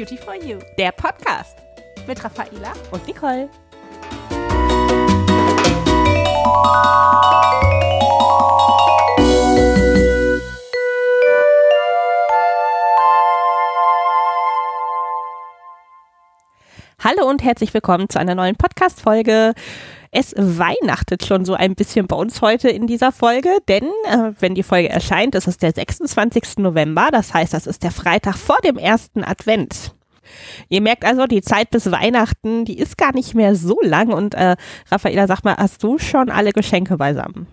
Beauty for You, der Podcast mit Raffaela und Nicole. Hallo und herzlich willkommen zu einer neuen Podcast-Folge. Es weihnachtet schon so ein bisschen bei uns heute in dieser Folge, denn äh, wenn die Folge erscheint, ist es der 26. November. Das heißt, das ist der Freitag vor dem ersten Advent. Ihr merkt also, die Zeit bis Weihnachten, die ist gar nicht mehr so lang. Und äh, Raffaela, sag mal, hast du schon alle Geschenke beisammen?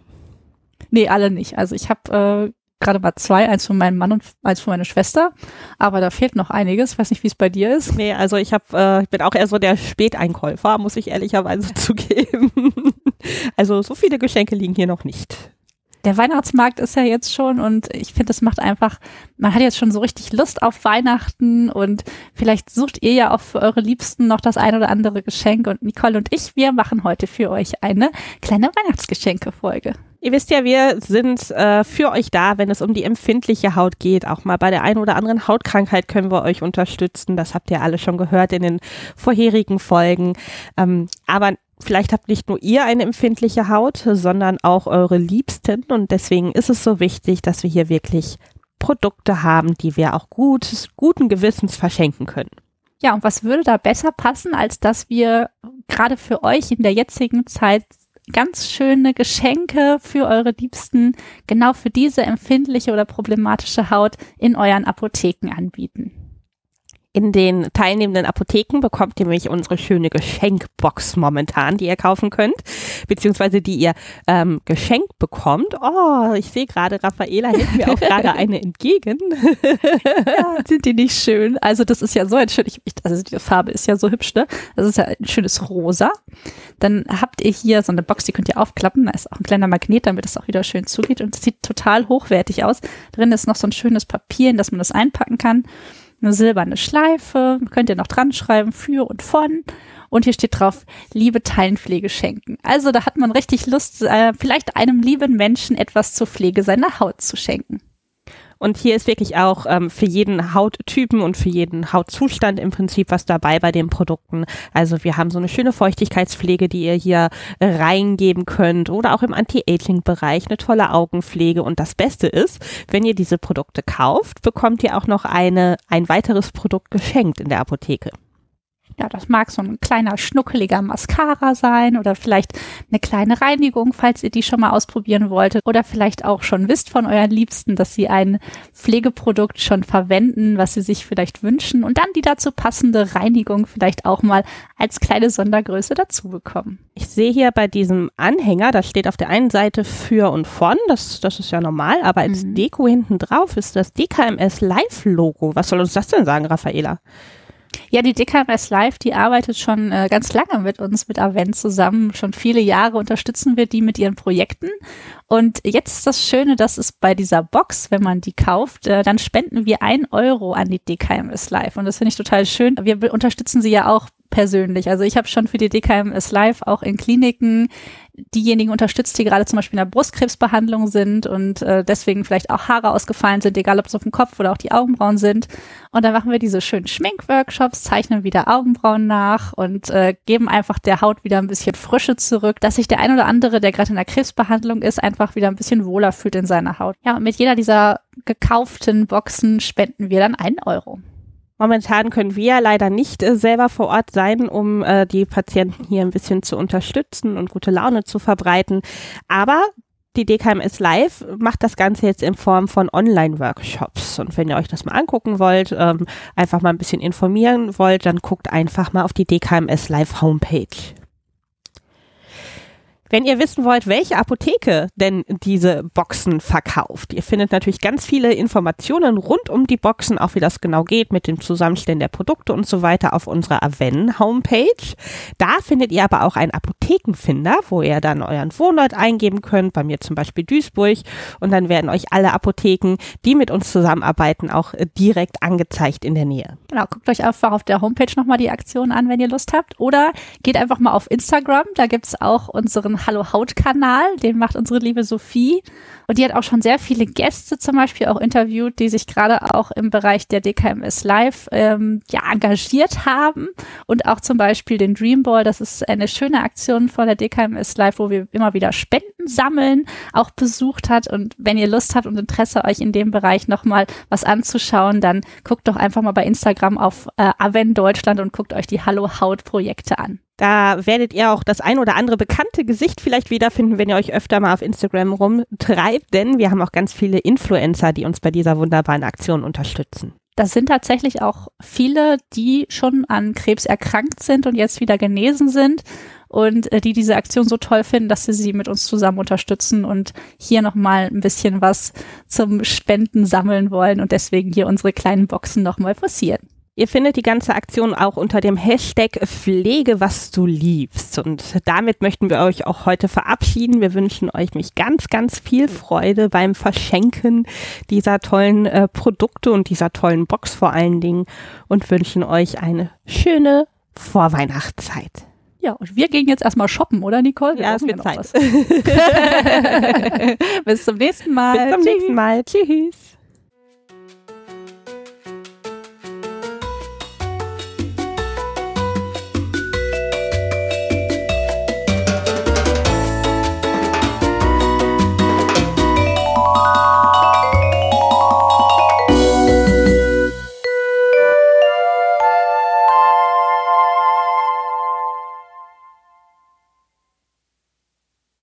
Nee, alle nicht. Also ich habe äh, gerade mal zwei, eins von meinem Mann und eins von meiner Schwester. Aber da fehlt noch einiges. Ich weiß nicht, wie es bei dir ist. Nee, also ich hab, äh, ich bin auch eher so der Späteinkäufer, muss ich ehrlicherweise zugeben. also so viele Geschenke liegen hier noch nicht. Der Weihnachtsmarkt ist ja jetzt schon und ich finde, das macht einfach, man hat jetzt schon so richtig Lust auf Weihnachten und vielleicht sucht ihr ja auch für eure Liebsten noch das ein oder andere Geschenk und Nicole und ich, wir machen heute für euch eine kleine Weihnachtsgeschenke-Folge. Ihr wisst ja, wir sind äh, für euch da, wenn es um die empfindliche Haut geht. Auch mal bei der einen oder anderen Hautkrankheit können wir euch unterstützen. Das habt ihr alle schon gehört in den vorherigen Folgen. Ähm, aber vielleicht habt nicht nur ihr eine empfindliche Haut, sondern auch eure Liebsten. Und deswegen ist es so wichtig, dass wir hier wirklich Produkte haben, die wir auch gut, guten Gewissens verschenken können. Ja, und was würde da besser passen, als dass wir gerade für euch in der jetzigen Zeit ganz schöne Geschenke für eure Liebsten genau für diese empfindliche oder problematische Haut in euren Apotheken anbieten. In den teilnehmenden Apotheken bekommt ihr nämlich unsere schöne Geschenkbox momentan, die ihr kaufen könnt, beziehungsweise die ihr ähm, geschenkt bekommt. Oh, ich sehe gerade, Raffaela hält mir auch gerade eine entgegen. ja, sind die nicht schön? Also das ist ja so ein schönes, also die Farbe ist ja so hübsch, ne? Das ist ja ein schönes Rosa. Dann habt ihr hier so eine Box, die könnt ihr aufklappen. Da ist auch ein kleiner Magnet, damit es auch wieder schön zugeht und es sieht total hochwertig aus. Drin ist noch so ein schönes Papier, in das man das einpacken kann eine silberne Schleife, könnt ihr noch dran schreiben, für und von. Und hier steht drauf, liebe Teilenpflege schenken. Also da hat man richtig Lust, äh, vielleicht einem lieben Menschen etwas zur Pflege seiner Haut zu schenken. Und hier ist wirklich auch ähm, für jeden Hauttypen und für jeden Hautzustand im Prinzip was dabei bei den Produkten. Also wir haben so eine schöne Feuchtigkeitspflege, die ihr hier reingeben könnt oder auch im Anti-Aging-Bereich eine tolle Augenpflege. Und das Beste ist, wenn ihr diese Produkte kauft, bekommt ihr auch noch eine, ein weiteres Produkt geschenkt in der Apotheke. Ja, das mag so ein kleiner schnuckeliger Mascara sein oder vielleicht eine kleine Reinigung, falls ihr die schon mal ausprobieren wolltet oder vielleicht auch schon wisst von euren Liebsten, dass sie ein Pflegeprodukt schon verwenden, was sie sich vielleicht wünschen und dann die dazu passende Reinigung vielleicht auch mal als kleine Sondergröße dazu bekommen. Ich sehe hier bei diesem Anhänger, da steht auf der einen Seite für und von, das, das ist ja normal, aber als mhm. Deko hinten drauf ist das DKMS Live Logo. Was soll uns das denn sagen, Raffaela? Ja, die DKMS Live, die arbeitet schon äh, ganz lange mit uns, mit Avent zusammen. Schon viele Jahre unterstützen wir die mit ihren Projekten. Und jetzt ist das Schöne, dass es bei dieser Box, wenn man die kauft, äh, dann spenden wir ein Euro an die DKMS Live. Und das finde ich total schön. Wir unterstützen sie ja auch persönlich. Also ich habe schon für die DKMS Live auch in Kliniken diejenigen unterstützt, die gerade zum Beispiel in der Brustkrebsbehandlung sind und äh, deswegen vielleicht auch Haare ausgefallen sind, egal ob es auf dem Kopf oder auch die Augenbrauen sind. Und dann machen wir diese schönen Schminkworkshops, zeichnen wieder Augenbrauen nach und äh, geben einfach der Haut wieder ein bisschen Frische zurück, dass sich der ein oder andere, der gerade in der Krebsbehandlung ist, einfach wieder ein bisschen wohler fühlt in seiner Haut. Ja, und mit jeder dieser gekauften Boxen spenden wir dann einen Euro. Momentan können wir leider nicht äh, selber vor Ort sein, um äh, die Patienten hier ein bisschen zu unterstützen und gute Laune zu verbreiten. Aber die DKMS Live macht das Ganze jetzt in Form von Online-Workshops. Und wenn ihr euch das mal angucken wollt, ähm, einfach mal ein bisschen informieren wollt, dann guckt einfach mal auf die DKMS Live Homepage. Wenn ihr wissen wollt, welche Apotheke denn diese Boxen verkauft, ihr findet natürlich ganz viele Informationen rund um die Boxen, auch wie das genau geht mit dem Zusammenstellen der Produkte und so weiter auf unserer Aven Homepage. Da findet ihr aber auch einen Apothekenfinder, wo ihr dann euren Wohnort eingeben könnt, bei mir zum Beispiel Duisburg und dann werden euch alle Apotheken, die mit uns zusammenarbeiten, auch äh, direkt angezeigt in der Nähe. Genau, guckt euch einfach auf der Homepage nochmal die Aktion an, wenn ihr Lust habt oder geht einfach mal auf Instagram, da gibt's auch unseren Hallo Haut-Kanal. Den macht unsere liebe Sophie. Und die hat auch schon sehr viele Gäste zum Beispiel auch interviewt, die sich gerade auch im Bereich der DKMS Live ähm, ja, engagiert haben. Und auch zum Beispiel den Dreamball. Das ist eine schöne Aktion von der DKMS Live, wo wir immer wieder Spenden sammeln, auch besucht hat. Und wenn ihr Lust habt und Interesse, euch in dem Bereich nochmal was anzuschauen, dann guckt doch einfach mal bei Instagram auf äh, Aven Deutschland und guckt euch die Hallo Haut Projekte an. Da werdet ihr auch das ein oder andere bekannte Gesicht vielleicht wiederfinden, wenn ihr euch öfter mal auf Instagram rumtreibt, denn wir haben auch ganz viele Influencer, die uns bei dieser wunderbaren Aktion unterstützen. Das sind tatsächlich auch viele, die schon an Krebs erkrankt sind und jetzt wieder genesen sind und äh, die diese Aktion so toll finden, dass sie sie mit uns zusammen unterstützen und hier nochmal ein bisschen was zum Spenden sammeln wollen und deswegen hier unsere kleinen Boxen nochmal forcieren. Ihr findet die ganze Aktion auch unter dem Hashtag Pflege, was du liebst. Und damit möchten wir euch auch heute verabschieden. Wir wünschen euch mich ganz, ganz viel Freude beim Verschenken dieser tollen äh, Produkte und dieser tollen Box vor allen Dingen und wünschen euch eine schöne Vorweihnachtszeit. Ja, und wir gehen jetzt erstmal shoppen, oder Nicole? Wir ja, es wird Zeit. Bis zum nächsten Mal. Bis zum nächsten Mal. Tschüss.